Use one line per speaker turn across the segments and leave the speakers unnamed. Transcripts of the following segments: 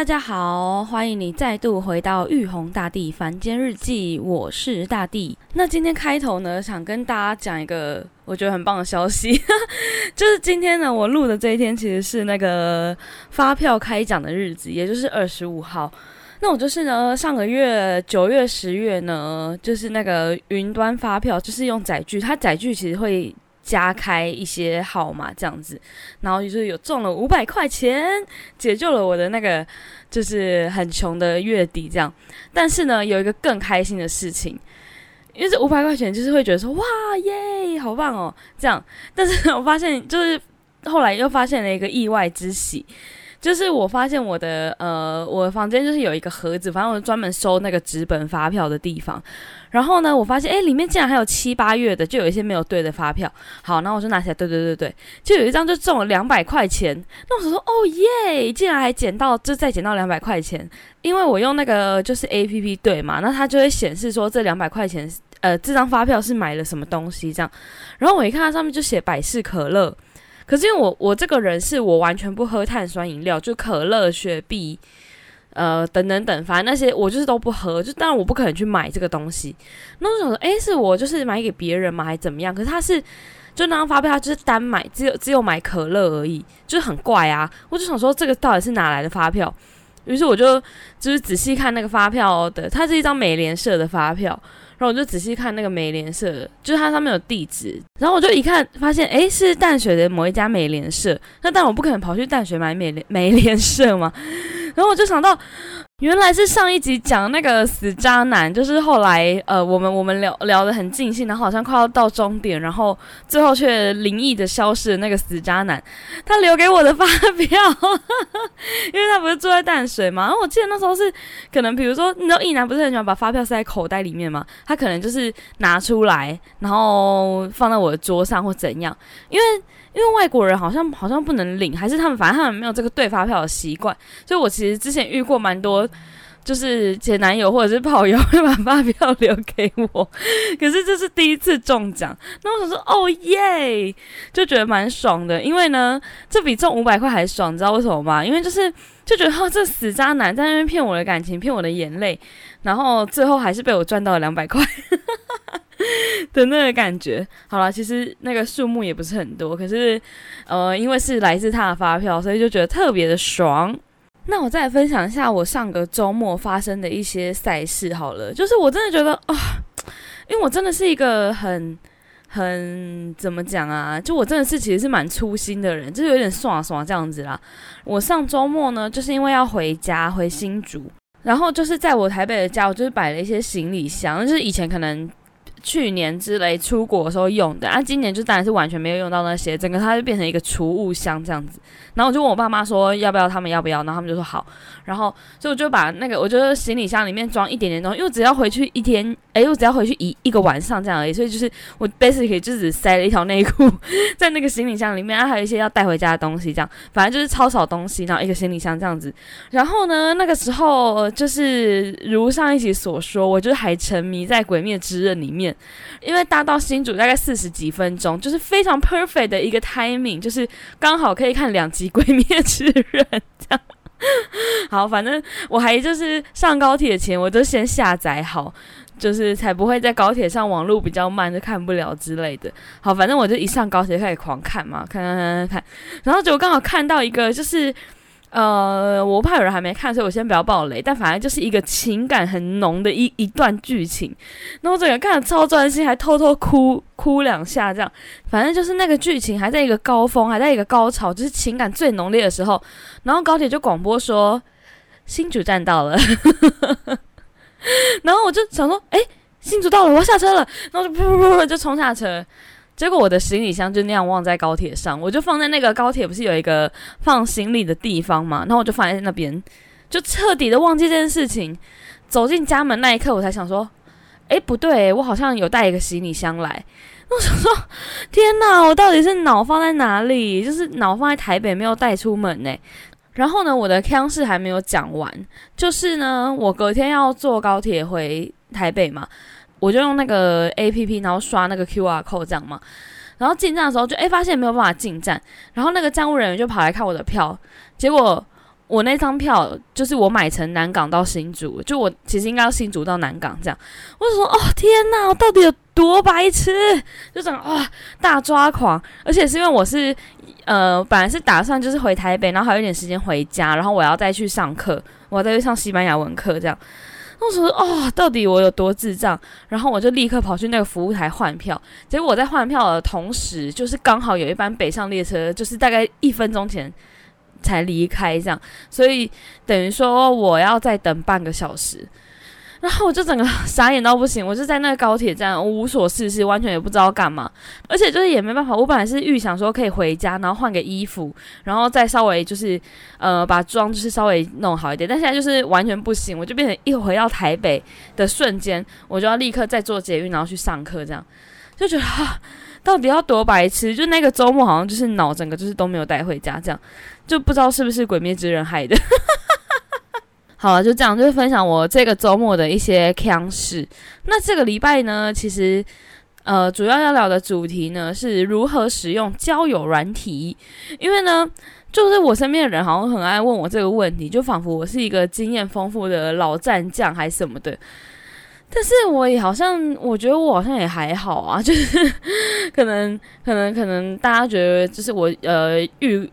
大家好，欢迎你再度回到玉红大帝凡间日记，我是大地。那今天开头呢，想跟大家讲一个我觉得很棒的消息，就是今天呢，我录的这一天其实是那个发票开奖的日子，也就是二十五号。那我就是呢，上个月九月、十月呢，就是那个云端发票，就是用载具，它载具其实会。加开一些号码这样子，然后就是有中了五百块钱，解救了我的那个就是很穷的月底这样。但是呢，有一个更开心的事情，因为这五百块钱就是会觉得说哇耶，好棒哦这样。但是我发现就是后来又发现了一个意外之喜。就是我发现我的呃，我的房间就是有一个盒子，反正我专门收那个纸本发票的地方。然后呢，我发现哎，里面竟然还有七八月的，就有一些没有对的发票。好，那我就拿起来，对对对对，就有一张就中了两百块钱。那我说哦耶，竟然还捡到，就再捡到两百块钱。因为我用那个就是 A P P 对嘛，那它就会显示说这两百块钱，呃，这张发票是买了什么东西这样。然后我一看它上面就写百事可乐。可是因为我我这个人是我完全不喝碳酸饮料，就可乐、雪碧，呃等等等，反正那些我就是都不喝，就当然我不可能去买这个东西。那我想说，诶，是我就是买给别人吗，还是怎么样？可是他是就那张发票，他就是单买，只有只有买可乐而已，就是很怪啊。我就想说，这个到底是哪来的发票？于是我就就是仔细看那个发票的，它是一张美联社的发票。然后我就仔细看那个美联社，就是它上面有地址。然后我就一看，发现哎是淡水的某一家美联社。那但我不可能跑去淡水买美联美联社嘛。然后我就想到。原来是上一集讲那个死渣男，就是后来呃，我们我们聊聊得很尽兴，然后好像快要到终点，然后最后却灵异的消失的那个死渣男，他留给我的发票，因为他不是住在淡水嘛，然后我记得那时候是可能比如说，你知道一男不是很喜欢把发票塞在口袋里面嘛，他可能就是拿出来，然后放在我的桌上或怎样，因为。因为外国人好像好像不能领，还是他们反正他们没有这个对发票的习惯，所以我其实之前遇过蛮多，就是前男友或者是炮友会把发票留给我，可是这是第一次中奖，那我想说哦耶，就觉得蛮爽的，因为呢，这比中五百块还爽，你知道为什么吗？因为就是就觉得，这死渣男在那边骗我的感情，骗我的眼泪，然后最后还是被我赚到了两百块。的那个感觉，好了，其实那个数目也不是很多，可是，呃，因为是来自他的发票，所以就觉得特别的爽。那我再分享一下我上个周末发生的一些赛事好了，就是我真的觉得啊，因为我真的是一个很很怎么讲啊，就我真的是其实是蛮粗心的人，就是有点爽爽这样子啦。我上周末呢，就是因为要回家回新竹，然后就是在我台北的家，我就是摆了一些行李箱，就是以前可能。去年之类出国的时候用的，啊，今年就当然是完全没有用到那些，整个它就变成一个储物箱这样子。然后我就问我爸妈说要不要，他们要不要，然后他们就说好。然后所以我就把那个，我觉得行李箱里面装一点点东西，因为只要回去一天，哎，我只要回去一一个晚上这样而已。所以就是我 basically 就只塞了一条内裤 在那个行李箱里面，然后还有一些要带回家的东西，这样反正就是超少东西，然后一个行李箱这样子。然后呢，那个时候就是如上一集所说，我就是还沉迷在《鬼灭之刃》里面。因为搭到新竹大概四十几分钟，就是非常 perfect 的一个 timing，就是刚好可以看两集《鬼灭之刃》这样。好，反正我还就是上高铁前，我都先下载好，就是才不会在高铁上网络比较慢就看不了之类的。好，反正我就一上高铁开始狂看嘛，看看看看看，然后就刚好看到一个就是。呃，我怕有人还没看，所以我先不要爆雷。但反正就是一个情感很浓的一一段剧情，那我整个看的超专心，还偷偷哭哭两下，这样。反正就是那个剧情还在一个高峰，还在一个高潮，就是情感最浓烈的时候。然后高铁就广播说新主站到了，然后我就想说，哎，新主到了，我要下车了，然后就噗噗噗就冲下车。结果我的行李箱就那样忘在高铁上，我就放在那个高铁不是有一个放行李的地方嘛，然后我就放在那边，就彻底的忘记这件事情。走进家门那一刻，我才想说，哎，不对，我好像有带一个行李箱来。我想说，天哪，我到底是脑放在哪里？就是脑放在台北，没有带出门呢。然后呢，我的腔事还没有讲完，就是呢，我隔天要坐高铁回台北嘛。我就用那个 A P P，然后刷那个 Q R code 这样嘛，然后进站的时候就哎发现没有办法进站，然后那个站务人员就跑来看我的票，结果我那张票就是我买成南港到新竹，就我其实应该要新竹到南港这样。我就说哦天哪，我到底有多白痴？就整个哇大抓狂，而且是因为我是呃本来是打算就是回台北，然后还有一点时间回家，然后我要再去上课，我要再去上西班牙文课这样。我说哦，到底我有多智障？然后我就立刻跑去那个服务台换票，结果我在换票的同时，就是刚好有一班北上列车，就是大概一分钟前。才离开这样，所以等于说我要再等半个小时，然后我就整个 傻眼到不行，我就在那个高铁站，我无所事事，完全也不知道干嘛，而且就是也没办法，我本来是预想说可以回家，然后换个衣服，然后再稍微就是呃把妆就是稍微弄好一点，但现在就是完全不行，我就变成一回到台北的瞬间，我就要立刻再坐捷运，然后去上课，这样就觉得啊。到底要多白痴？就那个周末好像就是脑整个就是都没有带回家，这样。就不知道是不是鬼灭之刃害的。好了，就这样，就分享我这个周末的一些腔事。那这个礼拜呢，其实呃，主要要聊的主题呢是如何使用交友软体。因为呢，就是我身边的人好像很爱问我这个问题，就仿佛我是一个经验丰富的老战将还什么的。但是我也好像，我觉得我好像也还好啊，就是可能可能可能大家觉得就是我呃遇。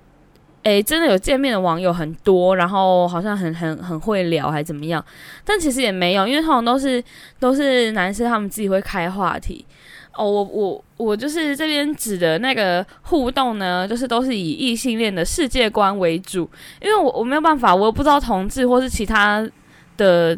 诶，真的有见面的网友很多，然后好像很很很会聊，还怎么样？但其实也没有，因为通常都是都是男生他们自己会开话题。哦，我我我就是这边指的那个互动呢，就是都是以异性恋的世界观为主，因为我我没有办法，我又不知道同志或是其他的。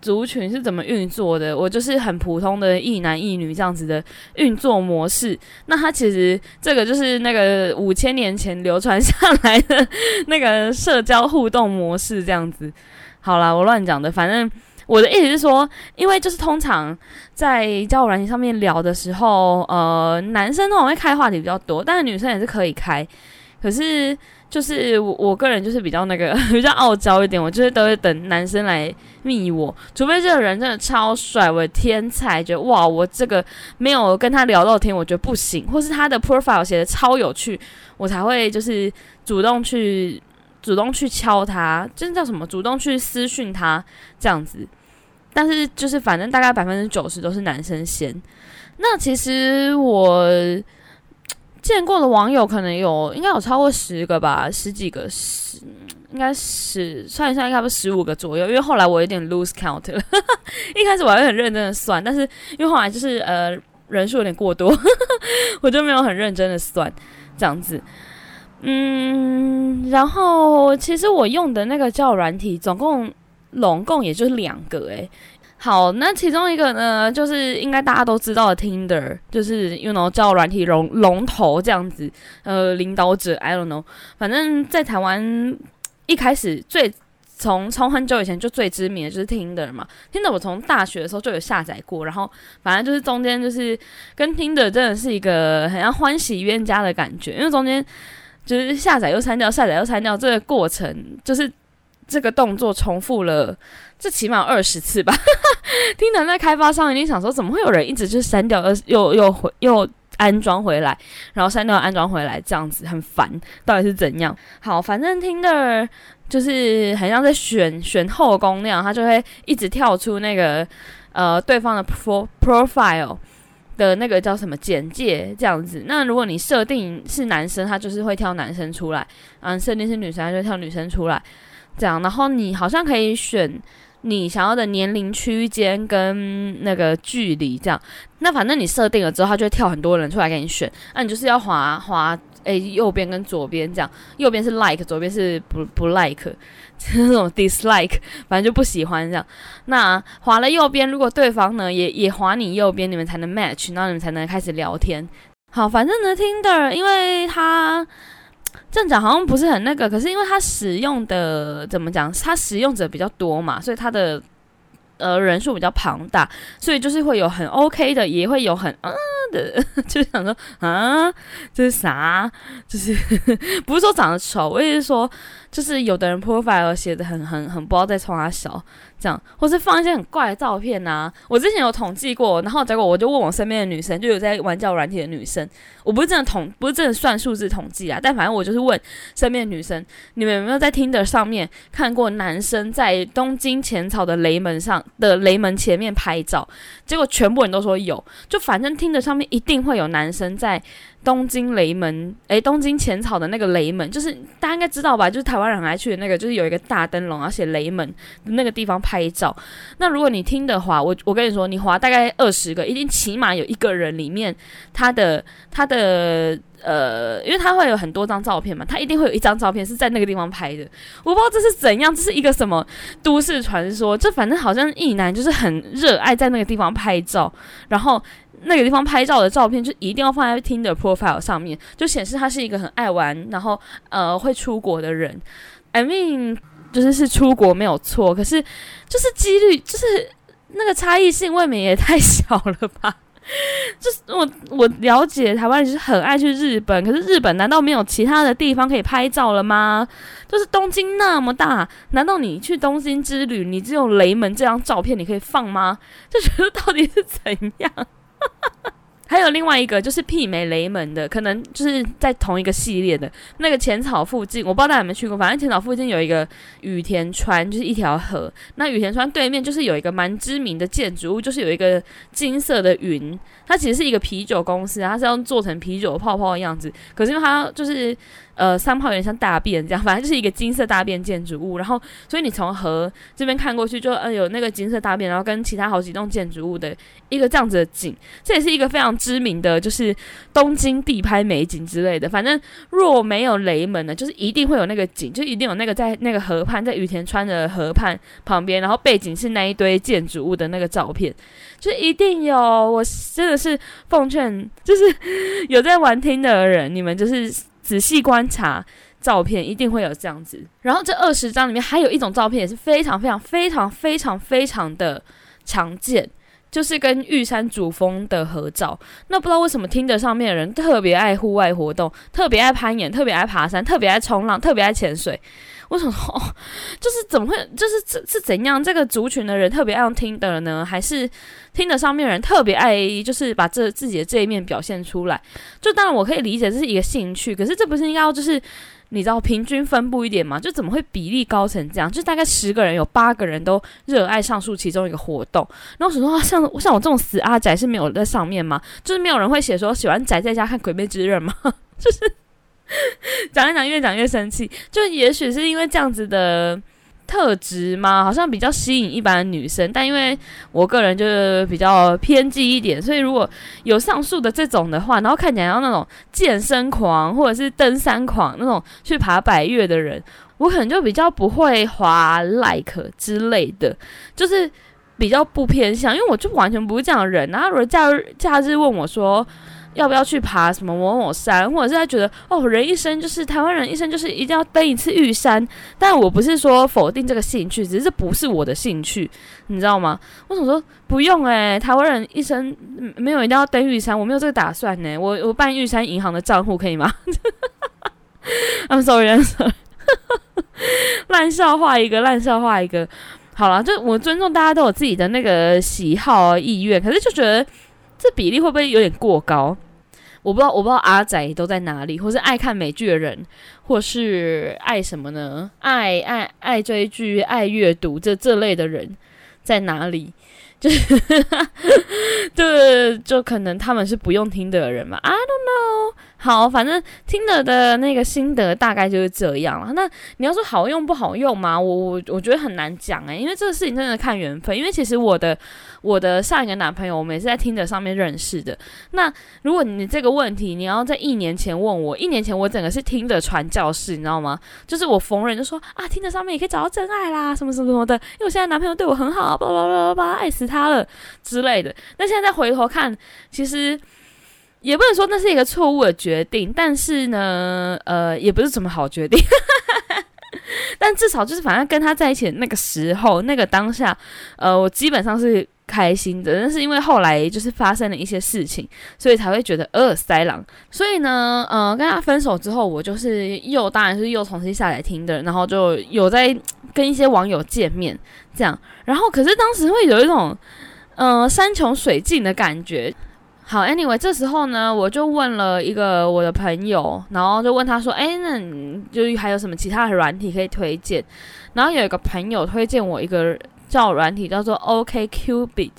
族群是怎么运作的？我就是很普通的一男一女这样子的运作模式。那它其实这个就是那个五千年前流传下来的那个社交互动模式这样子。好啦，我乱讲的。反正我的意思是说，因为就是通常在交友软件上面聊的时候，呃，男生通常会开话题比较多，但是女生也是可以开。可是就是我我个人就是比较那个 比较傲娇一点，我就是都会等男生来密我，除非这个人真的超帅，我天才，觉得哇，我这个没有跟他聊到天，我觉得不行，或是他的 profile 写的超有趣，我才会就是主动去主动去敲他，这叫什么？主动去私讯他这样子。但是就是反正大概百分之九十都是男生先。那其实我。见过的网友可能有，应该有超过十个吧，十几个，十应该是算一算，应该不十五个左右。因为后来我有点 lose count 了，一开始我还很认真的算，但是因为后来就是呃人数有点过多，我就没有很认真的算这样子。嗯，然后其实我用的那个叫软体，总共拢共也就是两个诶。好，那其中一个呢，就是应该大家都知道的 Tinder，就是 you know 叫软体龙龙头这样子，呃，领导者 I don't know，反正在台湾一开始最从从很久以前就最知名的就是 Tinder 嘛，Tinder 我从大学的时候就有下载过，然后反正就是中间就是跟 Tinder 真的是一个很像欢喜冤家的感觉，因为中间就是下载又删掉，下载又删掉，这个过程就是这个动作重复了。这起码二十次吧，听能在开发商一定想说，怎么会有人一直就删掉，又又回又安装回来，然后删掉安装回来，这样子很烦，到底是怎样？好，反正听的，就是很像在选选后宫那样，他就会一直跳出那个呃对方的 pro profile 的那个叫什么简介这样子。那如果你设定是男生，他就是会跳男生出来；，嗯，设定是女生，他就跳女生出来，这样。然后你好像可以选。你想要的年龄区间跟那个距离，这样，那反正你设定了之后，它就会跳很多人出来给你选。那你就是要滑滑，诶，右边跟左边这样，右边是 like，左边是不不 like，就是这种 dislike，反正就不喜欢这样。那滑了右边，如果对方呢也也滑你右边，你们才能 match，然后你们才能开始聊天。好，反正呢，Tinder，因为它。镇长好像不是很那个，可是因为他使用的怎么讲，他使用者比较多嘛，所以他的呃人数比较庞大，所以就是会有很 OK 的，也会有很嗯的，就想说啊这是啥？就是 不是说长得丑，我也是说。就是有的人 profile 写的很很很不知道在冲他笑，这样，或是放一些很怪的照片呐。我之前有统计过，然后结果我就问我身边的女生，就有在玩教软体的女生，我不是真的统，不是真的算数字统计啊，但反正我就是问身边的女生，你们有没有在听的上面看过男生在东京浅草的雷门上的雷门前面拍照？结果全部人都说有，就反正听的上面一定会有男生在。东京雷门，诶，东京浅草的那个雷门，就是大家应该知道吧？就是台湾人爱去的那个，就是有一个大灯笼，而且雷门那个地方拍照。那如果你听的话，我我跟你说，你划大概二十个，一定起码有一个人里面，他的他的呃，因为他会有很多张照片嘛，他一定会有一张照片是在那个地方拍的。我不知道这是怎样，这是一个什么都市传说？就反正好像一男就是很热爱在那个地方拍照，然后。那个地方拍照的照片就一定要放在听的 profile 上面，就显示他是一个很爱玩，然后呃会出国的人。I mean，就是是出国没有错，可是就是几率，就是那个差异性未免也太小了吧？就是我我了解台湾人是很爱去日本，可是日本难道没有其他的地方可以拍照了吗？就是东京那么大，难道你去东京之旅，你只有雷门这张照片你可以放吗？就觉得到底是怎样？还有另外一个就是媲美雷门的，可能就是在同一个系列的那个浅草附近，我不知道大家有没有去过。反正浅草附近有一个羽田川，就是一条河。那羽田川对面就是有一个蛮知名的建筑物，就是有一个金色的云。它其实是一个啤酒公司，它是要做成啤酒泡泡的样子。可是因为它就是。呃，三炮有点像大便这样，反正就是一个金色大便建筑物。然后，所以你从河这边看过去，就呃有那个金色大便，然后跟其他好几栋建筑物的一个这样子的景。这也是一个非常知名的，就是东京地拍美景之类的。反正若没有雷门呢，就是一定会有那个景，就一定有那个在那个河畔，在羽田川的河畔旁边，然后背景是那一堆建筑物的那个照片，就一定有。我真的是奉劝，就是 有在玩听的人，你们就是。仔细观察照片，一定会有这样子。然后这二十张里面还有一种照片也是非常非常非常非常非常的常见，就是跟玉山主峰的合照。那不知道为什么听着上面的人特别爱户外活动，特别爱攀岩，特别爱爬山，特别爱冲浪，特别爱潜水。我想说，就是怎么会，就是是是怎样？这个族群的人特别爱听的呢，还是听的上面人特别爱，就是把这自己的这一面表现出来？就当然我可以理解这是一个兴趣，可是这不是应该要就是你知道平均分布一点吗？就怎么会比例高成这样？就大概十个人有八个人都热爱上述其中一个活动。然后我说像像我这种死阿宅是没有在上面吗？就是没有人会写说喜欢宅在家看《鬼灭之刃》吗？就是。讲一讲，越讲越生气。就也许是因为这样子的特质嘛，好像比较吸引一般的女生。但因为我个人就是比较偏激一点，所以如果有上述的这种的话，然后看起来要那种健身狂或者是登山狂那种去爬百越的人，我可能就比较不会滑 like 之类的，就是比较不偏向，因为我就完全不是这样的人。然后如果假日假日问我说。要不要去爬什么某某山，或者是他觉得哦，人一生就是台湾人一生就是一定要登一次玉山。但我不是说否定这个兴趣，只是这不是我的兴趣，你知道吗？我想说不用诶，台湾人一生没有一定要登玉山，我没有这个打算呢。我我办玉山银行的账户可以吗？I'm sorry，烂笑话一个，烂笑话一个。好了，就我尊重大家都有自己的那个喜好啊意愿，可是就觉得这比例会不会有点过高？我不知道，我不知道阿仔都在哪里，或是爱看美剧的人，或是爱什么呢？爱爱爱追剧、爱阅读这这类的人在哪里？就是，对，就可能他们是不用听的人嘛？I don't know。好，反正听的的那个心得大概就是这样了。那你要说好用不好用吗？我我我觉得很难讲诶，因为这个事情真的看缘分。因为其实我的我的上一个男朋友，我们也是在听的上面认识的。那如果你这个问题你要在一年前问我，一年前我整个是听的传教士，你知道吗？就是我逢人就说啊，听的上面也可以找到真爱啦，什么什么什么的。因为我现在男朋友对我很好，叭叭叭叭叭，爱死他了之类的。那现在再回头看，其实。也不能说那是一个错误的决定，但是呢，呃，也不是什么好决定。但至少就是反正跟他在一起的那个时候，那个当下，呃，我基本上是开心的。但是因为后来就是发生了一些事情，所以才会觉得尔塞朗。所以呢，呃，跟他分手之后，我就是又当然是又重新下载听的，然后就有在跟一些网友见面，这样。然后可是当时会有一种，呃，山穷水尽的感觉。好，Anyway，这时候呢，我就问了一个我的朋友，然后就问他说：“哎，那你就还有什么其他的软体可以推荐？”然后有一个朋友推荐我一个叫软体，叫做 OKCupid。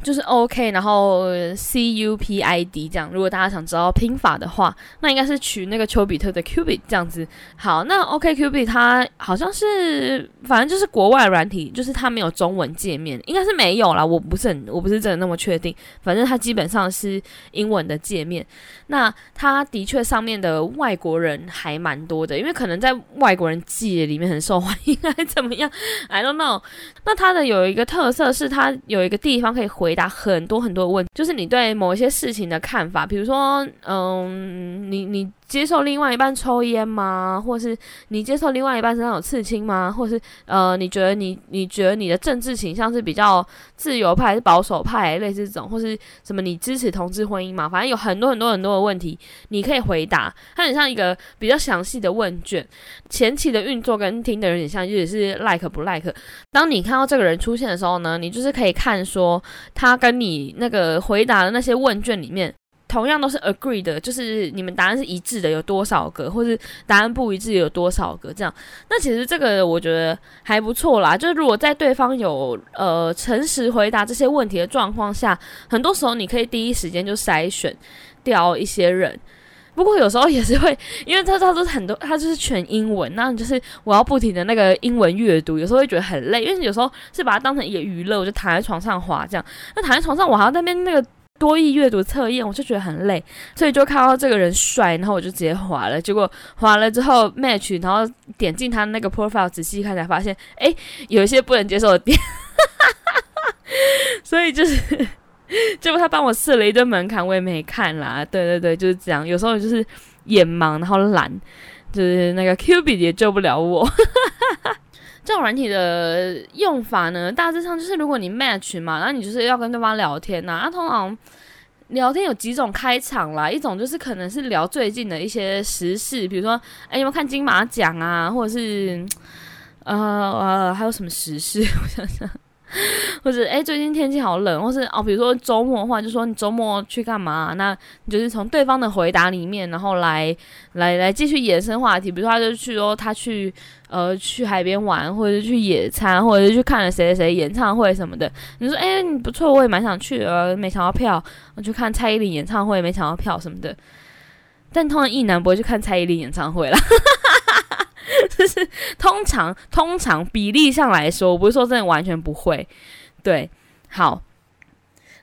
就是 OK，然后 C U P I D 这样。如果大家想知道拼法的话，那应该是取那个丘比特的 Cupid 这样子。好，那 OK Cupid 它好像是，反正就是国外软体，就是它没有中文界面，应该是没有啦。我不是很，我不是真的那么确定。反正它基本上是英文的界面。那它的确上面的外国人还蛮多的，因为可能在外国人界里面很受欢迎，还怎么样？I don't know。那它的有一个特色是，它有一个地方可以回。回答很多很多问题，就是你对某一些事情的看法，比如说，嗯，你你。接受另外一半抽烟吗？或是你接受另外一半身上有刺青吗？或是呃，你觉得你你觉得你的政治倾向是比较自由派还是保守派？类似这种，或是什么你支持同志婚姻吗？反正有很多很多很多的问题，你可以回答。它很像一个比较详细的问卷。前期的运作跟听的有点像，就是 like 不 like。当你看到这个人出现的时候呢，你就是可以看说他跟你那个回答的那些问卷里面。同样都是 agree 的，就是你们答案是一致的，有多少个，或是答案不一致有多少个，这样。那其实这个我觉得还不错啦。就是如果在对方有呃诚实回答这些问题的状况下，很多时候你可以第一时间就筛选掉一些人。不过有时候也是会，因为他他都是很多，他就是全英文，那就是我要不停的那个英文阅读，有时候会觉得很累，因为有时候是把它当成一个娱乐，我就躺在床上滑这样。那躺在床上，我还要那边那个。多义阅读测验，我就觉得很累，所以就看到这个人帅，然后我就直接划了。结果划了之后 match，然后点进他那个 profile 仔细看，才发现，哎，有一些不能接受的点。所以就是，结果他帮我设了一堆门槛，我也没看啦。对对对，就是这样。有时候就是眼盲，然后懒，就是那个 Q B 也救不了我。这种软体的用法呢，大致上就是如果你 match 嘛，然后你就是要跟对方聊天呐。那通常聊天有几种开场啦，一种就是可能是聊最近的一些时事，比如说，哎，有没有看金马奖啊，或者是呃呃，还有什么时事？我想想。或者哎，最近天气好冷，或是哦，比如说周末的话，就说你周末去干嘛？那你就是从对方的回答里面，然后来来来继续延伸话题。比如说，他就去说他去呃去海边玩，或者是去野餐，或者是去看了谁谁谁演唱会什么的。你说哎，你不错，我也蛮想去的，没抢到票，我去看蔡依林演唱会，没抢到票什么的。但通常一男不会去看蔡依林演唱会了。就是通常通常比例上来说，我不是说真的完全不会，对，好，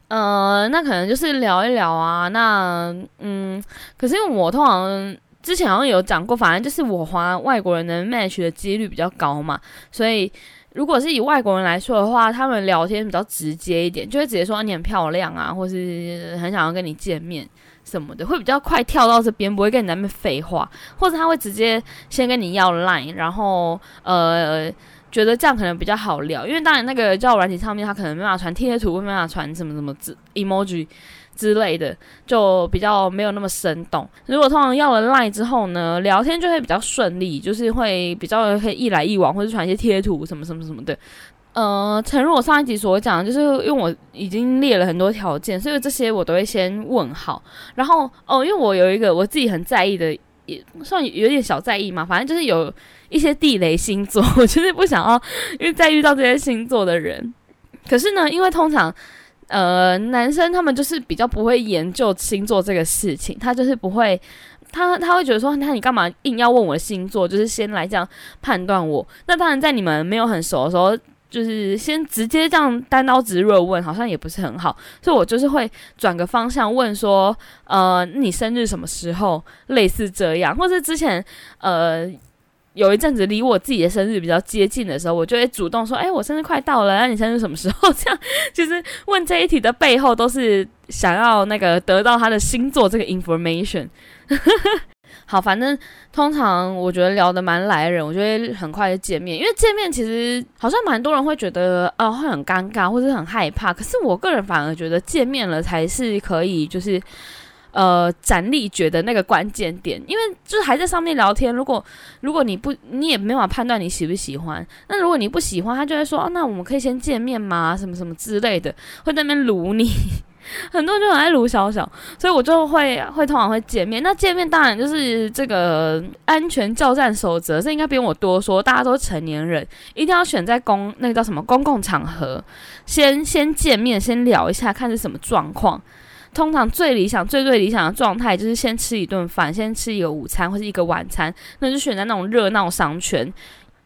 呃，那可能就是聊一聊啊，那嗯，可是因为我通常之前好像有讲过，反正就是我华外国人能 match 的几率比较高嘛，所以如果是以外国人来说的话，他们聊天比较直接一点，就会直接说你很漂亮啊，或是很想要跟你见面。什么的会比较快跳到这边，不会跟你那边废话，或者他会直接先跟你要 line，然后呃觉得这样可能比较好聊，因为当然那个交友软体上面他可能没办法传贴图，没办法传什么什么字 emoji 之类的，就比较没有那么生动。如果通常要了 line 之后呢，聊天就会比较顺利，就是会比较可以一来一往，或者传一些贴图什么什么什么的。呃，诚如我上一集所讲，就是因为我已经列了很多条件，所以这些我都会先问好。然后哦，因为我有一个我自己很在意的，也算有点小在意嘛，反正就是有一些地雷星座，我就是不想要，因为再遇到这些星座的人。可是呢，因为通常呃男生他们就是比较不会研究星座这个事情，他就是不会，他他会觉得说，那你干嘛硬要问我的星座，就是先来这样判断我？那当然，在你们没有很熟的时候。就是先直接这样单刀直入问，好像也不是很好，所以我就是会转个方向问说，呃，你生日什么时候？类似这样，或者之前呃有一阵子离我自己的生日比较接近的时候，我就会主动说，哎，我生日快到了，那你生日什么时候？这样就是问这一题的背后都是想要那个得到他的星座这个 information。好，反正通常我觉得聊得蛮来人，我觉得很快就见面，因为见面其实好像蛮多人会觉得哦会很尴尬或者很害怕，可是我个人反而觉得见面了才是可以就是呃展力觉得那个关键点，因为就是还在上面聊天，如果如果你不你也没法判断你喜不喜欢，那如果你不喜欢，他就会说哦那我们可以先见面吗？什么什么之类的，会在那边撸你。很多人就很爱卢小小，所以我就会会通常会见面。那见面当然就是这个安全教战守则，这应该不用我多说，大家都成年人，一定要选在公那个叫什么公共场合，先先见面，先聊一下，看是什么状况。通常最理想、最最理想的状态就是先吃一顿饭，先吃一个午餐或是一个晚餐，那就选在那种热闹商圈。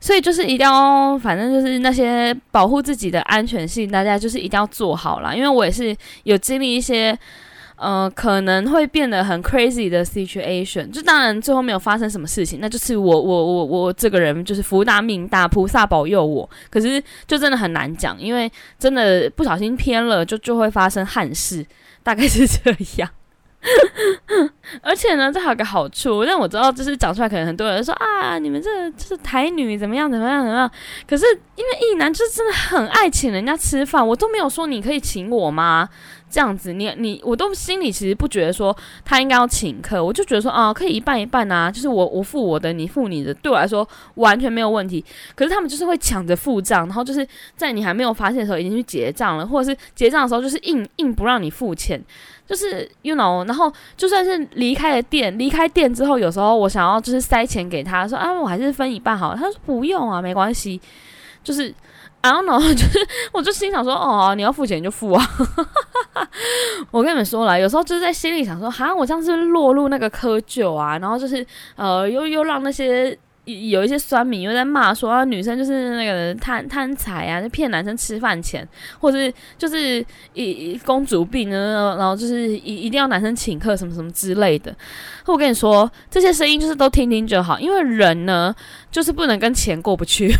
所以就是一定要，反正就是那些保护自己的安全性，大家就是一定要做好了。因为我也是有经历一些，呃，可能会变得很 crazy 的 situation。就当然最后没有发生什么事情，那就是我我我我这个人就是福大命大，菩萨保佑我。可是就真的很难讲，因为真的不小心偏了，就就会发生憾事，大概是这样。而且呢，这还有个好处，让我知道，就是讲出来，可能很多人说啊，你们这就是台女怎么样怎么样怎么样。可是因为一男就是真的很爱请人家吃饭，我都没有说你可以请我吗？这样子，你你我都心里其实不觉得说他应该要请客，我就觉得说啊，可以一半一半啊，就是我我付我的，你付你的，对我来说完全没有问题。可是他们就是会抢着付账，然后就是在你还没有发现的时候已经去结账了，或者是结账的时候就是硬硬不让你付钱。就是 you know，然后就算是离开了店，离开店之后，有时候我想要就是塞钱给他说啊，我还是分一半好。他说不用啊，没关系。就是 I don't know，就是我就心想说哦，你要付钱就付啊。我跟你们说了，有时候就是在心里想说，哈，我这样是落入那个窠臼啊，然后就是呃，又又让那些。有一些酸民又在骂说啊，女生就是那个贪贪财啊，就骗男生吃饭钱，或者是就是一公主病呢，然后就是一一定要男生请客什么什么之类的。我跟你说，这些声音就是都听听就好，因为人呢就是不能跟钱过不去。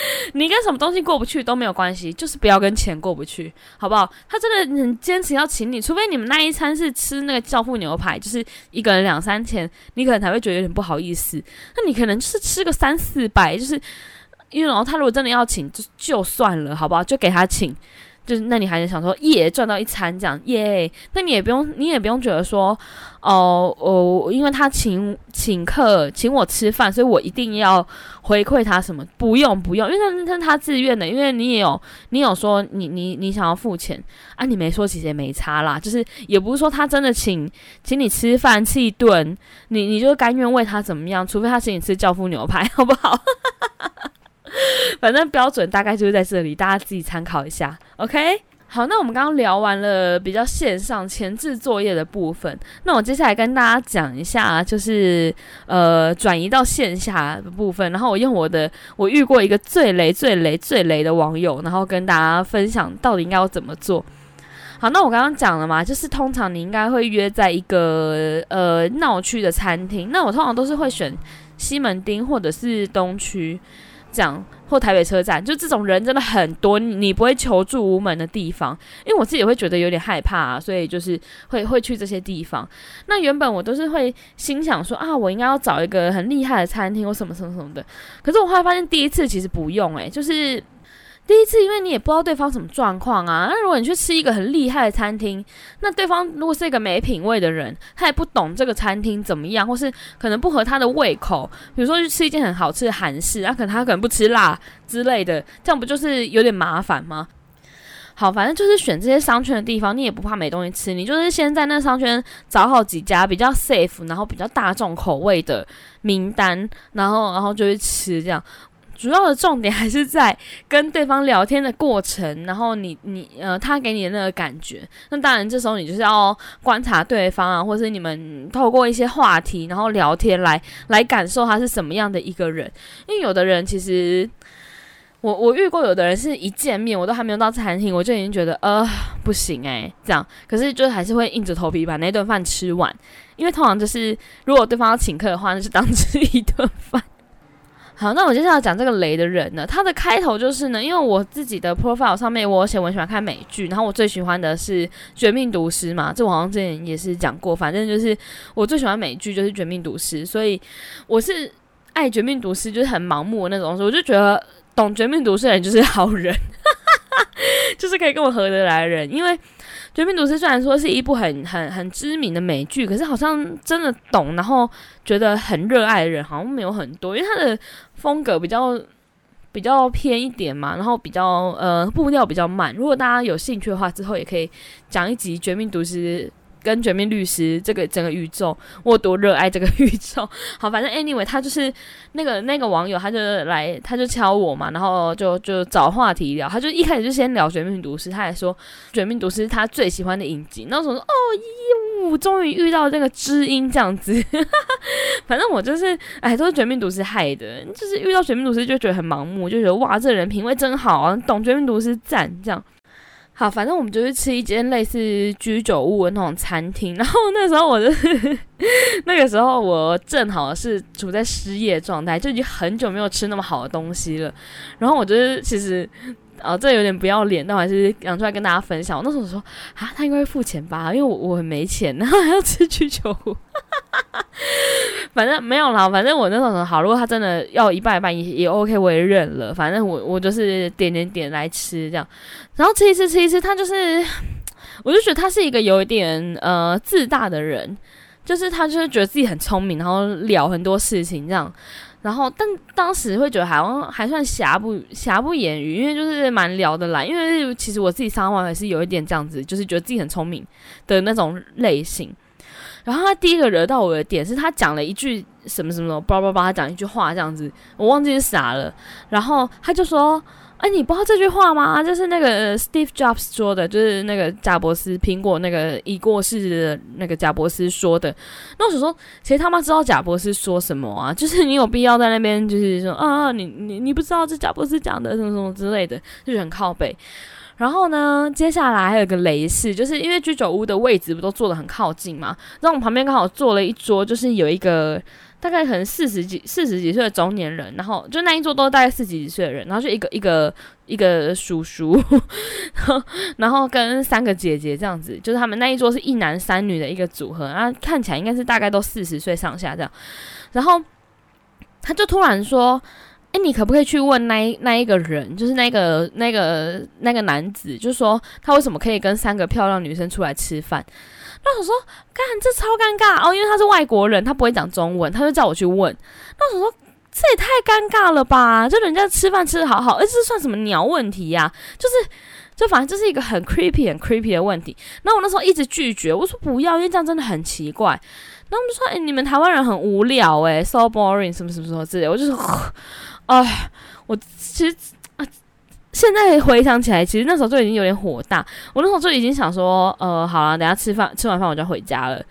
你跟什么东西过不去都没有关系，就是不要跟钱过不去，好不好？他真的很坚持要请你，除非你们那一餐是吃那个教父牛排，就是一个人两三千，你可能才会觉得有点不好意思。那你可能就是吃个三四百，就是因为然后他如果真的要请，就就算了，好不好？就给他请。就是，那你还是想说耶赚到一餐这样耶？那你也不用，你也不用觉得说，哦哦，因为他请请客请我吃饭，所以我一定要回馈他什么？不用不用，因为那是他自愿的，因为你也有你有说你你你想要付钱啊，你没说其实也没差啦，就是也不是说他真的请请你吃饭吃一顿，你你就甘愿为他怎么样？除非他请你吃教父牛排，好不好？反正标准大概就是在这里，大家自己参考一下。OK，好，那我们刚刚聊完了比较线上前置作业的部分，那我接下来跟大家讲一下，就是呃转移到线下的部分，然后我用我的我遇过一个最雷、最雷、最雷的网友，然后跟大家分享到底应该要怎么做。好，那我刚刚讲了嘛，就是通常你应该会约在一个呃闹区的餐厅，那我通常都是会选西门町或者是东区。这样或台北车站，就这种人真的很多，你不会求助无门的地方。因为我自己会觉得有点害怕，所以就是会会去这些地方。那原本我都是会心想说啊，我应该要找一个很厉害的餐厅或什么什么什么的。可是我后来发现，第一次其实不用诶，就是。第一次，因为你也不知道对方什么状况啊。那如果你去吃一个很厉害的餐厅，那对方如果是一个没品味的人，他也不懂这个餐厅怎么样，或是可能不合他的胃口。比如说去吃一件很好吃的韩式，那可能他可能不吃辣之类的，这样不就是有点麻烦吗？好，反正就是选这些商圈的地方，你也不怕没东西吃，你就是先在那商圈找好几家比较 safe，然后比较大众口味的名单，然后然后就去吃这样。主要的重点还是在跟对方聊天的过程，然后你你呃，他给你的那个感觉。那当然，这时候你就是要观察对方啊，或是你们透过一些话题，然后聊天来来感受他是什么样的一个人。因为有的人其实，我我遇过有的人是一见面我都还没有到餐厅，我就已经觉得呃不行诶，这样。可是就还是会硬着头皮把那顿饭吃完，因为通常就是如果对方要请客的话，那就当吃一顿饭。好，那我接下来讲这个雷的人呢，他的开头就是呢，因为我自己的 profile 上面我写我喜欢看美剧，然后我最喜欢的是《绝命毒师》嘛，这我好像之前也是讲过，反正就是我最喜欢美剧就是《绝命毒师》，所以我是爱《绝命毒师》，就是很盲目的那种，我就觉得懂《绝命毒师》的人就是好人，就是可以跟我合得来的人，因为。《绝命毒师》虽然说是一部很很很知名的美剧，可是好像真的懂，然后觉得很热爱的人好像没有很多，因为它的风格比较比较偏一点嘛，然后比较呃步调比较慢。如果大家有兴趣的话，之后也可以讲一集《绝命毒师》。跟绝命律师这个整个宇宙，我多热爱这个宇宙。好，反正 anyway，他就是那个那个网友，他就来，他就敲我嘛，然后就就找话题聊。他就一开始就先聊绝命毒师，他还说绝命毒师他最喜欢的影集。那时候说哦，咦，我终于遇到那个知音这样子。反正我就是，哎，都是绝命毒师害的，就是遇到绝命毒师就觉得很盲目，就觉得哇，这人品味真好啊，懂绝命毒师赞这样。好，反正我们就去吃一间类似居酒屋的那种餐厅。然后那时候我就那个时候我正好是处在失业状态，就已经很久没有吃那么好的东西了。然后我觉得其实。哦，这有点不要脸，但我还是讲出来跟大家分享。我那时候说啊，他应该会付钱吧，因为我我很没钱，然后还要吃居酒屋。反正没有啦，反正我那时候说好，如果他真的要一半一半也也 OK，我也认了。反正我我就是点点点来吃这样，然后吃一次吃一次，他就是，我就觉得他是一个有一点呃自大的人，就是他就是觉得自己很聪明，然后聊很多事情这样。然后，但当时会觉得好像还算瑕不瑕不掩瑜，因为就是蛮聊得来。因为其实我自己上网也是有一点这样子，就是觉得自己很聪明的那种类型。然后他第一个惹到我的点是他讲了一句什么什么，叭叭叭，他讲一句话这样子，我忘记是啥了。然后他就说。哎，你不知道这句话吗？就是那个 Steve Jobs 说的，就是那个贾伯斯，苹果那个已过世的那个贾伯斯说的。那我想说，谁他妈知道贾伯斯说什么啊？就是你有必要在那边，就是说啊，你你你不知道这贾伯斯讲的什么什么之类的，就很靠背。然后呢，接下来还有个雷事，就是因为居酒屋的位置不都坐的很靠近嘛，然后我们旁边刚好坐了一桌，就是有一个。大概可能四十几、四十几岁的中年人，然后就那一桌都大概四十几岁的人，然后就一个一个一个叔叔，然后跟三个姐姐这样子，就是他们那一桌是一男三女的一个组合，然后看起来应该是大概都四十岁上下这样，然后他就突然说：“哎，你可不可以去问那那一个人，就是那个那个那个男子，就说他为什么可以跟三个漂亮女生出来吃饭？”那我说，干这超尴尬哦，因为他是外国人，他不会讲中文，他就叫我去问。那我说，这也太尴尬了吧？就人家吃饭吃的好好，而这算什么鸟问题呀？就是，就反正这是一个很 creepy、很 creepy 的问题。然后我那时候一直拒绝，我说不要，因为这样真的很奇怪。然后我们说，哎，你们台湾人很无聊，哎，so boring，什么什么什么之类。我就说，哎，我其实啊。现在回想起来，其实那时候就已经有点火大。我那时候就已经想说，呃，好了，等下吃饭，吃完饭我就回家了。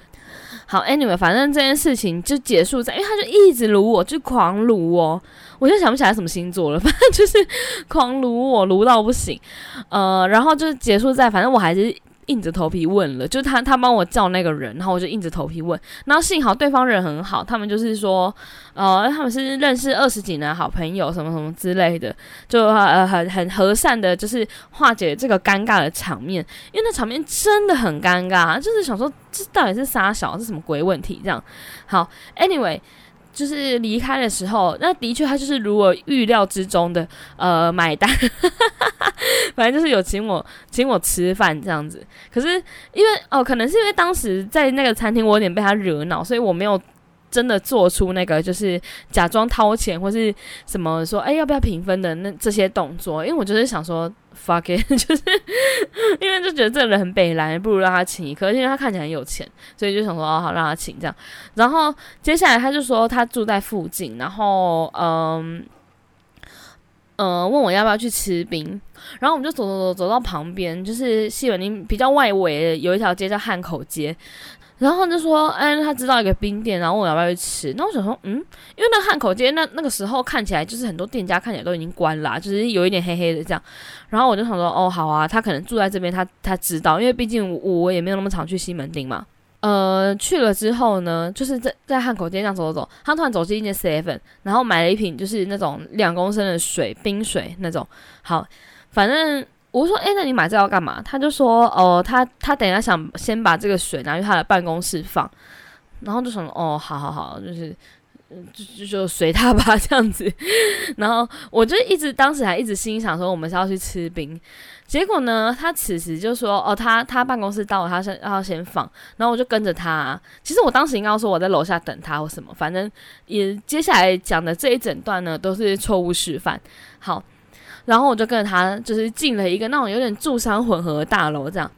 好，anyway，反正这件事情就结束在，因为他就一直撸我，就狂撸我，我就想不起来什么星座了，反正就是狂撸我，撸到不行。呃，然后就结束在，反正我还是。硬着头皮问了，就是他他帮我叫那个人，然后我就硬着头皮问，然后幸好对方人很好，他们就是说，呃，他们是认识二十几年好朋友，什么什么之类的，就呃很很和善的，就是化解这个尴尬的场面，因为那场面真的很尴尬，就是想说这到底是啥小是什么鬼问题这样。好，anyway。就是离开的时候，那的确他就是如我预料之中的，呃，买单，反正就是有请我请我吃饭这样子。可是因为哦，可能是因为当时在那个餐厅，我有点被他惹恼，所以我没有。真的做出那个就是假装掏钱或是什么说哎要不要平分的那这些动作，因为我就是想说 fuck it，就是因为就觉得这个人很北蓝，不如让他请一颗，因为他看起来很有钱，所以就想说哦好让他请这样。然后接下来他就说他住在附近，然后嗯嗯问我要不要去吃冰，然后我们就走走走走到旁边，就是西门町比较外围有一条街叫汉口街。然后就说，哎，他知道一个冰店，然后问我要不要去吃。那我想说，嗯，因为那汉口街那那个时候看起来就是很多店家看起来都已经关了，就是有一点黑黑的这样。然后我就想说，哦，好啊，他可能住在这边，他他知道，因为毕竟我我也没有那么常去西门町嘛。呃，去了之后呢，就是在在汉口街上走走走，他突然走进一间 seven，然后买了一瓶就是那种两公升的水，冰水那种。好，反正我说，哎，那你买这要干嘛？他就说，哦，他他等一下想先把这个水拿去他的办公室放，然后就说，哦，好好好，就是。就就就随他吧，这样子。然后我就一直当时还一直心想说，我们是要去吃冰。结果呢，他此时就说，哦，他他办公室到了，他先要先放。然后我就跟着他。其实我当时应该说我在楼下等他或什么，反正也接下来讲的这一整段呢都是错误示范。好，然后我就跟着他，就是进了一个那种有点住商混合的大楼，这样。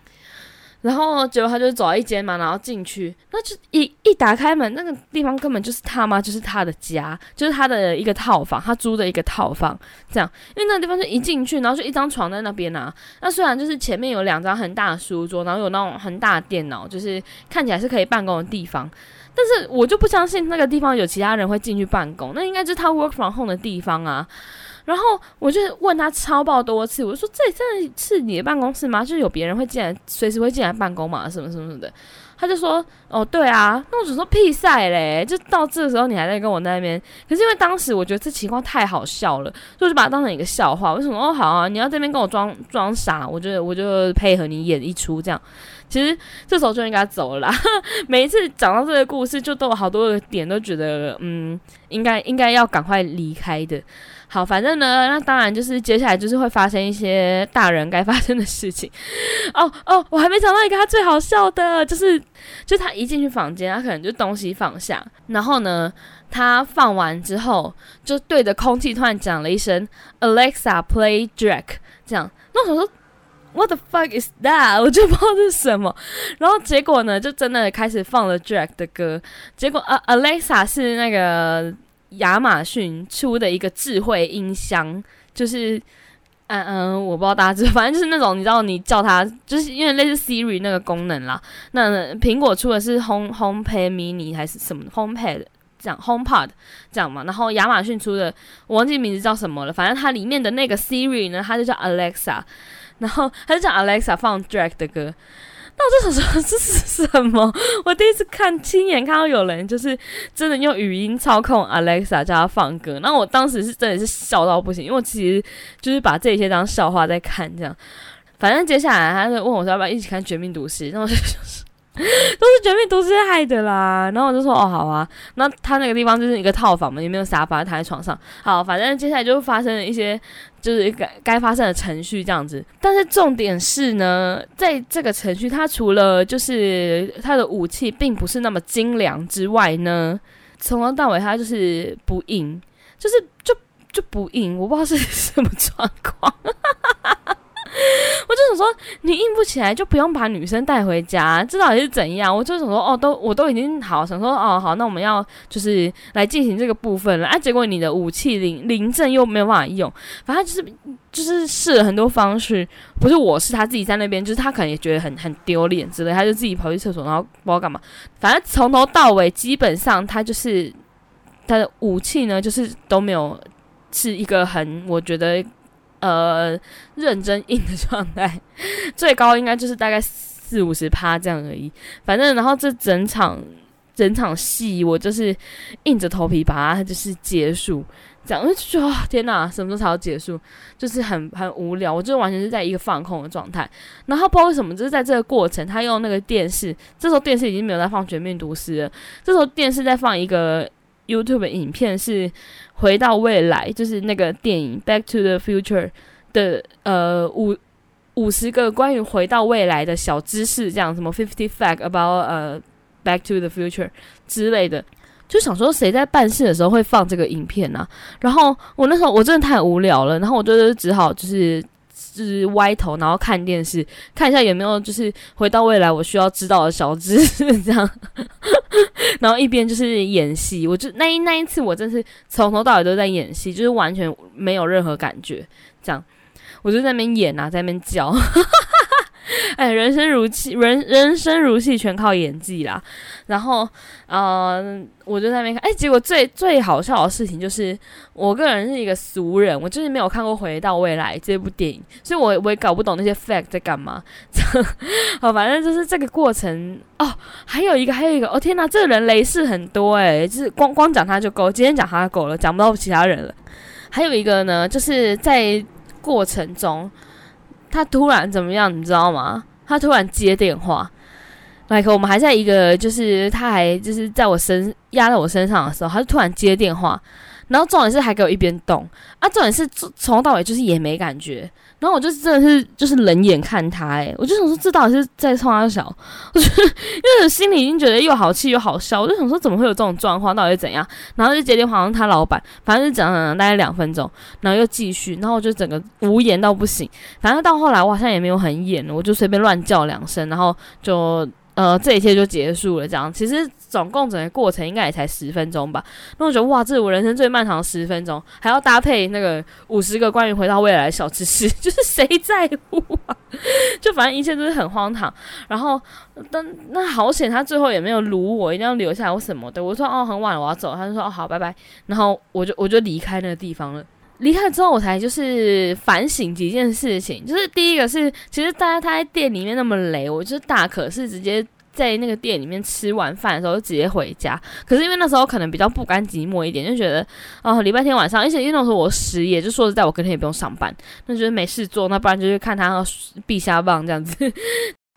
然后结果他就走到一间嘛，然后进去，那就一一打开门，那个地方根本就是他妈，就是他的家，就是他的一个套房，他租的一个套房，这样。因为那个地方就一进去，然后就一张床在那边啊。那虽然就是前面有两张很大的书桌，然后有那种很大的电脑，就是看起来是可以办公的地方，但是我就不相信那个地方有其他人会进去办公，那应该就是他 work from home 的地方啊。然后我就问他超爆多次，我说这真的是你的办公室吗？就是有别人会进来，随时会进来办公嘛？什么什么什么的？他就说哦，对啊。那我只说屁赛嘞！就到这个时候你还在跟我那边，可是因为当时我觉得这情况太好笑了，所以就把它当成一个笑话。为什么？哦，好啊，你要这边跟我装装傻，我就我就配合你演一出这样。其实这时候就应该走了啦。每一次讲到这个故事，就都有好多的点，都觉得嗯，应该应该要赶快离开的。好，反正呢，那当然就是接下来就是会发生一些大人该发生的事情。哦哦，我还没想到一个他最好笑的，就是就他一进去房间，他可能就东西放下，然后呢，他放完之后就对着空气突然讲了一声 “Alexa play Drake”，这样。那我想说，What the fuck is that？我就不知道是什么。然后结果呢，就真的开始放了 Drake 的歌。结果啊，Alexa 是那个。亚马逊出的一个智慧音箱，就是，嗯嗯，我不知道大家知，反正就是那种你知道，你叫它，就是因为类似 Siri 那个功能啦。那苹果出的是 Home HomePod Mini 还是什么 HomePod 这样 HomePod 这样嘛？然后亚马逊出的，我忘记名字叫什么了。反正它里面的那个 Siri 呢，它就叫 Alexa，然后它就叫 Alexa 放 Drake 的歌。那我就想说 这是什么？我第一次看亲眼看到有人就是真的用语音操控 Alexa 叫他放歌，那我当时是真的是笑到不行，因为我其实就是把这些当笑话在看，这样。反正接下来他就问我说要不要一起看《绝命毒师》，那我就说。都是绝命毒师害的啦，然后我就说哦好啊，那他那个地方就是一个套房嘛，也没有沙发，躺在床上。好，反正接下来就发生了一些就是该该发生的程序这样子。但是重点是呢，在这个程序，它除了就是它的武器并不是那么精良之外呢，从头到尾它就是不硬，就是就就不硬，我不知道是 什么状况。我就想说，你硬不起来就不用把女生带回家，这到底是怎样？我就想说，哦，都我都已经好想说，哦，好，那我们要就是来进行这个部分了啊。结果你的武器临临阵又没有办法用，反正就是就是试了很多方式，不是我是他自己在那边，就是他可能也觉得很很丢脸之类，他就自己跑去厕所，然后不知道干嘛。反正从头到尾，基本上他就是他的武器呢，就是都没有是一个很我觉得。呃，认真硬的状态，最高应该就是大概四五十趴这样而已。反正，然后这整场整场戏，我就是硬着头皮把它就是结束，这样就觉得天哪，什么时候才要结束？就是很很无聊，我就完全是在一个放空的状态。然后不知道为什么，就是在这个过程，他用那个电视，这时候电视已经没有在放《绝命毒师》了，这时候电视在放一个 YouTube 影片是。回到未来就是那个电影《Back to the Future》的呃五五十个关于回到未来的小知识，这样什么 Fifty Fact about 呃 Back to the Future 之类的，就想说谁在办事的时候会放这个影片呢？然后我那时候我真的太无聊了，然后我就只好就是。就是歪头，然后看电视，看一下有没有就是回到未来我需要知道的小知识，这样，然后一边就是演戏。我就那一那一次，我真是从头到尾都在演戏，就是完全没有任何感觉。这样，我就在那边演啊，在那边叫。哎，人生如戏，人人生如戏，全靠演技啦。然后，呃，我就在那边看，哎，结果最最好笑的事情就是，我个人是一个俗人，我就是没有看过《回到未来》这部电影，所以我我也搞不懂那些 fact 在干嘛。好，反正就是这个过程哦。还有一个，还有一个，哦天哪，这个人雷事很多哎，就是光光讲他就够，今天讲他够了，讲不到其他人了。还有一个呢，就是在过程中，他突然怎么样，你知道吗？他突然接电话，like 我们还在一个，就是他还就是在我身压在我身上的时候，他就突然接电话。然后重点是还给我一边动啊，重点是从头到尾就是也没感觉。然后我就真的是就是冷眼看他，诶，我就想说这到底是在冲他笑，我就因为心里已经觉得又好气又好笑，我就想说怎么会有这种状况，到底怎样？然后就接电话，他老板，反正就讲讲讲大概两分钟，然后又继续，然后我就整个无言到不行。反正到后来我好像也没有很演，我就随便乱叫两声，然后就。呃，这一切就结束了。这样，其实总共整个过程应该也才十分钟吧。那我觉得，哇，这是我人生最漫长的十分钟，还要搭配那个五十个关于回到未来的小知识，就是谁在乎啊？就反正一切都是很荒唐。然后，但那好险，他最后也没有撸我，一定要留下来我什么的。我说哦，很晚了，我要走。他就说哦，好，拜拜。然后我就我就离开那个地方了。离开之后，我才就是反省几件事情。就是第一个是，其实大家他在店里面那么雷，我就大可是直接在那个店里面吃完饭的时候就直接回家。可是因为那时候可能比较不甘寂寞一点，就觉得哦，礼拜天晚上，而且因为那时候我失业，就说实在，我隔天也不用上班，那觉得没事做，那不然就去看他必杀棒这样子。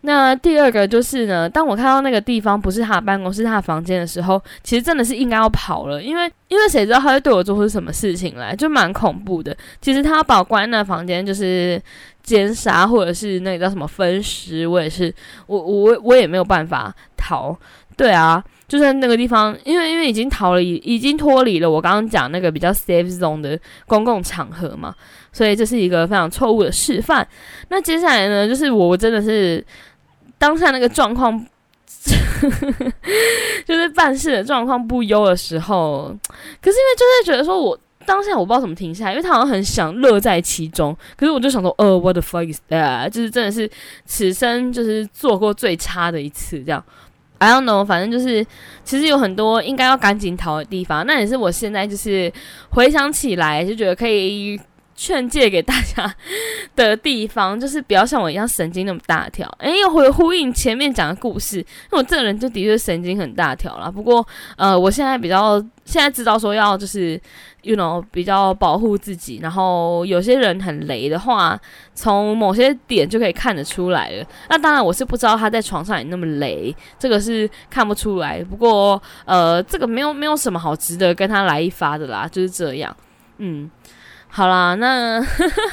那第二个就是呢，当我看到那个地方不是他的办公室，他的房间的时候，其实真的是应该要跑了，因为因为谁知道他会对我做出什么事情来，就蛮恐怖的。其实他要把我关那房间，就是奸杀或者是那个叫什么分尸，我也是，我我我也没有办法逃。对啊，就在那个地方，因为因为已经逃了，已已经脱离了我刚刚讲那个比较 safe zone 的公共场合嘛，所以这是一个非常错误的示范。那接下来呢，就是我真的是。当下那个状况，就是办事的状况不优的时候，可是因为就是觉得说，我当下我不知道怎么停下来，因为他好像很想乐在其中。可是我就想说，呃，what the fuck is that？就是真的是此生就是做过最差的一次，这样。I don't know，反正就是其实有很多应该要赶紧逃的地方。那也是我现在就是回想起来就觉得可以。劝诫给大家的地方，就是不要像我一样神经那么大条。哎，又会呼应前面讲的故事，因为我这个人就的确神经很大条啦。不过，呃，我现在比较现在知道说要就是，you know，比较保护自己。然后有些人很雷的话，从某些点就可以看得出来了。那当然，我是不知道他在床上也那么雷，这个是看不出来。不过，呃，这个没有没有什么好值得跟他来一发的啦，就是这样。嗯。好啦，那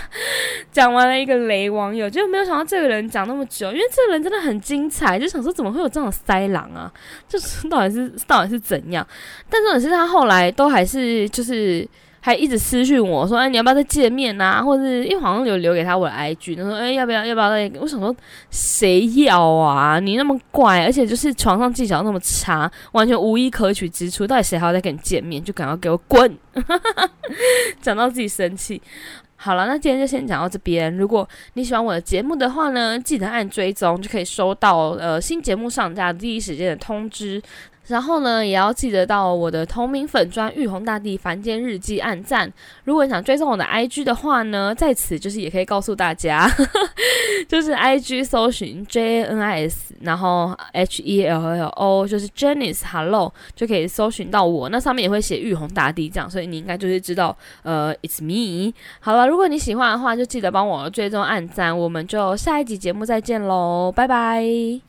讲完了一个雷网友，就没有想到这个人讲那么久，因为这个人真的很精彩，就想说怎么会有这种塞狼啊？就是到底是到底是怎样？但重点是他后来都还是就是。还一直私讯我说：“哎，你要不要再见面呐？或者是因为好像有留给他我的 IG，他说：哎，要不要要不要再？我想说，谁要啊？你那么怪，而且就是床上技巧那么差，完全无一可取之处，到底谁还要再跟你见面？就赶快给我滚！讲到自己生气。好了，那今天就先讲到这边。如果你喜欢我的节目的话呢，记得按追踪，就可以收到呃新节目上架第一时间的通知。”然后呢，也要记得到我的同名粉砖玉红大帝凡间日记按赞。如果你想追踪我的 IG 的话呢，在此就是也可以告诉大家，就是 IG 搜寻 J N I S，然后 H E L L O，就是 Janice Hello，就可以搜寻到我。那上面也会写玉红大帝这样，所以你应该就是知道，呃，It's me。好了，如果你喜欢的话，就记得帮我追踪按赞。我们就下一集节目再见喽，拜拜。